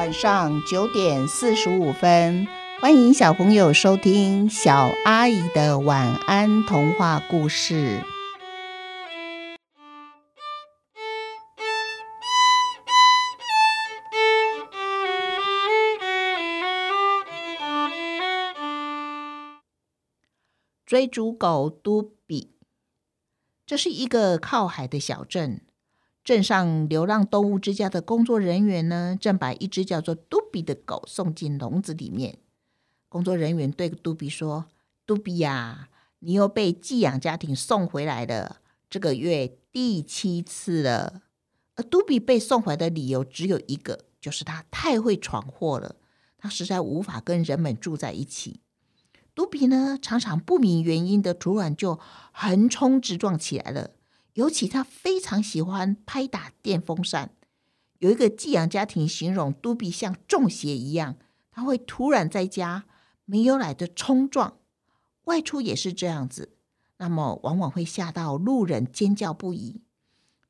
晚上九点四十五分，欢迎小朋友收听小阿姨的晚安童话故事。追逐狗嘟比，这是一个靠海的小镇。镇上流浪动物之家的工作人员呢，正把一只叫做嘟比的狗送进笼子里面。工作人员对嘟比说：“嘟比呀，你又被寄养家庭送回来了，这个月第七次了。”而嘟比被送回的理由只有一个，就是他太会闯祸了，他实在无法跟人们住在一起。嘟比呢，常常不明原因的突然就横冲直撞起来了。尤其他非常喜欢拍打电风扇。有一个寄养家庭形容嘟比像中邪一样，他会突然在家没有来的冲撞，外出也是这样子。那么往往会吓到路人尖叫不已。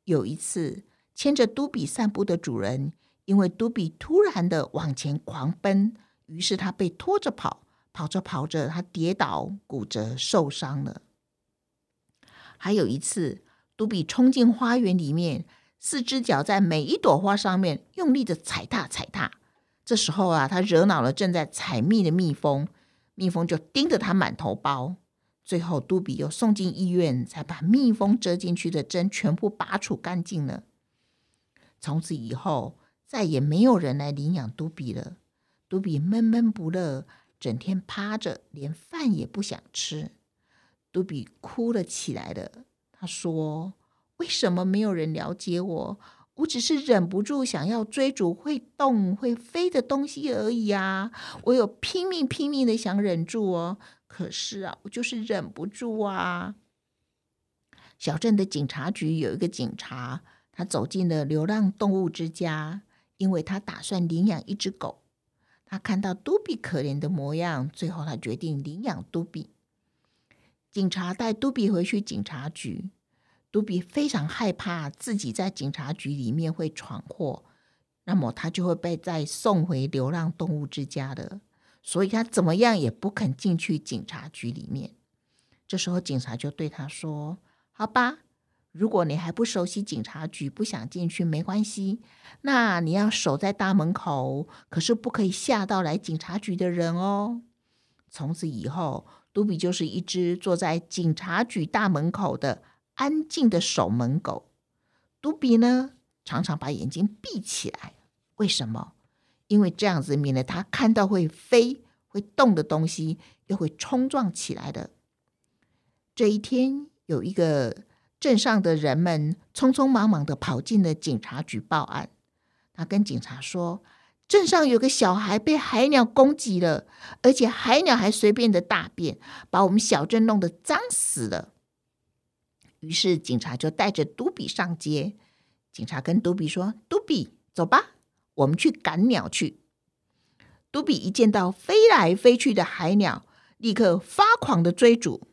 有一次，牵着嘟比散步的主人，因为嘟比突然的往前狂奔，于是他被拖着跑，跑着跑着，他跌倒骨折受伤了。还有一次。嘟比冲进花园里面，四只脚在每一朵花上面用力的踩踏踩踏。这时候啊，他惹恼了正在采蜜的蜜蜂，蜜蜂就盯着他满头包。最后，嘟比又送进医院，才把蜜蜂蛰进去的针全部拔除干净了。从此以后，再也没有人来领养嘟比了。嘟比闷闷不乐，整天趴着，连饭也不想吃。嘟比哭了起来了。他说：“为什么没有人了解我？我只是忍不住想要追逐会动会飞的东西而已啊！我有拼命拼命的想忍住哦，可是啊，我就是忍不住啊！”小镇的警察局有一个警察，他走进了流浪动物之家，因为他打算领养一只狗。他看到嘟比可怜的模样，最后他决定领养嘟比。警察带嘟比回去警察局，嘟比非常害怕自己在警察局里面会闯祸，那么他就会被再送回流浪动物之家的，所以他怎么样也不肯进去警察局里面。这时候警察就对他说：“好吧，如果你还不熟悉警察局，不想进去没关系，那你要守在大门口，可是不可以吓到来警察局的人哦。”从此以后，嘟比就是一只坐在警察局大门口的安静的守门狗。嘟比呢，常常把眼睛闭起来。为什么？因为这样子免得他看到会飞、会动的东西，又会冲撞起来的。这一天，有一个镇上的人们匆匆忙忙的跑进了警察局报案。他跟警察说。镇上有个小孩被海鸟攻击了，而且海鸟还随便的大便，把我们小镇弄得脏死了。于是警察就带着嘟比上街。警察跟嘟比说：“嘟比，走吧，我们去赶鸟去。”嘟比一见到飞来飞去的海鸟，立刻发狂的追逐。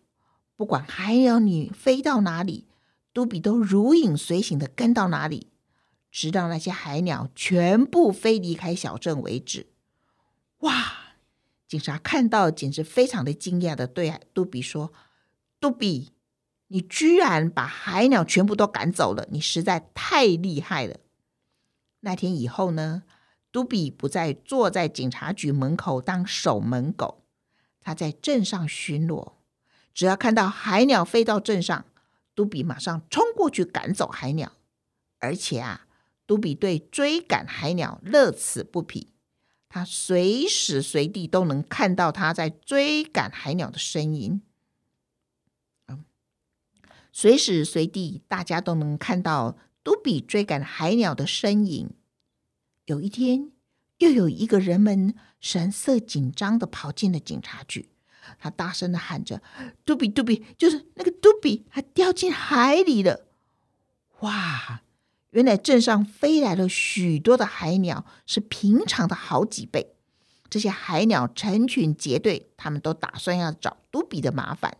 不管海鸟你飞到哪里，嘟比都如影随形的跟到哪里。直到那些海鸟全部飞离开小镇为止。哇！警察看到简直非常的惊讶的对杜比说：“杜比，你居然把海鸟全部都赶走了，你实在太厉害了。”那天以后呢，杜比不再坐在警察局门口当守门狗，他在镇上巡逻。只要看到海鸟飞到镇上，杜比马上冲过去赶走海鸟，而且啊。嘟比对追赶海鸟乐此不疲，他随时随地都能看到他在追赶海鸟的身影。随时随地大家都能看到嘟比追赶海鸟的身影。有一天，又有一个人们神色紧张的跑进了警察局，他大声的喊着：“嘟比，嘟比，就是那个嘟比，他掉进海里了！”哇！原来镇上飞来了许多的海鸟，是平常的好几倍。这些海鸟成群结队，他们都打算要找都比的麻烦。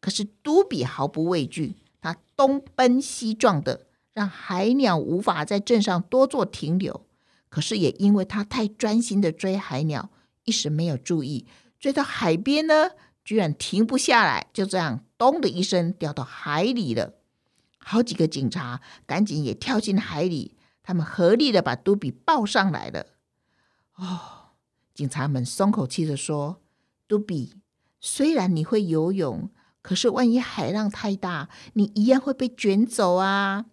可是都比毫不畏惧，他东奔西撞的，让海鸟无法在镇上多做停留。可是也因为他太专心的追海鸟，一时没有注意，追到海边呢，居然停不下来，就这样咚的一声掉到海里了。好几个警察赶紧也跳进海里，他们合力的把嘟比抱上来了。哦，警察们松口气的说：“嘟比，虽然你会游泳，可是万一海浪太大，你一样会被卷走啊。”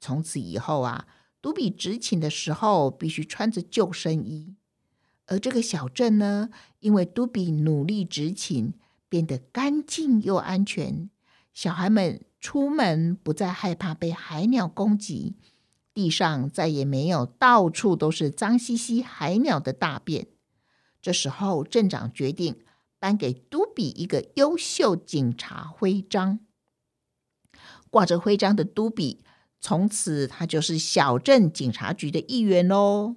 从此以后啊。嘟比执勤的时候必须穿着救生衣，而这个小镇呢，因为嘟比努力执勤，变得干净又安全。小孩们出门不再害怕被海鸟攻击，地上再也没有到处都是脏兮兮海鸟的大便。这时候，镇长决定颁给都比一个优秀警察徽章。挂着徽章的都比。从此，他就是小镇警察局的一员喽。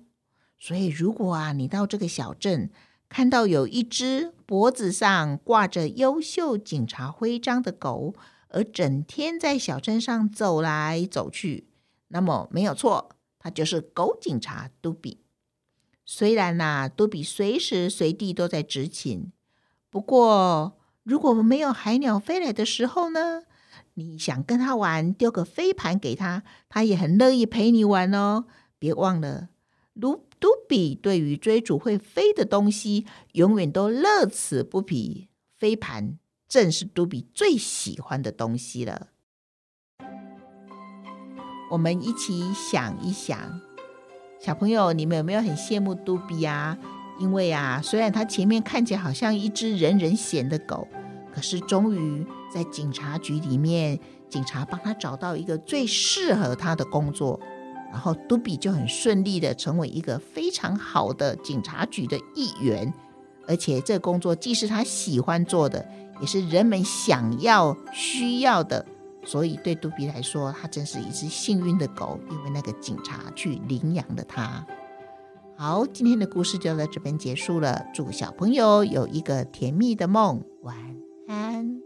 所以，如果啊，你到这个小镇，看到有一只脖子上挂着优秀警察徽章的狗，而整天在小镇上走来走去，那么没有错，他就是狗警察嘟比。虽然呐，嘟比随时随地都在执勤，不过，如果没有海鸟飞来的时候呢？你想跟他玩，丢个飞盘给他，他也很乐意陪你玩哦。别忘了，嘟比对于追逐会飞的东西，永远都乐此不疲。飞盘正是嘟比最喜欢的东西了。我们一起想一想，小朋友，你们有没有很羡慕嘟比啊？因为啊，虽然他前面看起来好像一只人人嫌的狗。可是，终于在警察局里面，警察帮他找到一个最适合他的工作，然后嘟比就很顺利的成为一个非常好的警察局的一员，而且这工作既是他喜欢做的，也是人们想要需要的，所以对杜比来说，他真是一只幸运的狗，因为那个警察去领养了他。好，今天的故事就到这边结束了，祝小朋友有一个甜蜜的梦，晚安。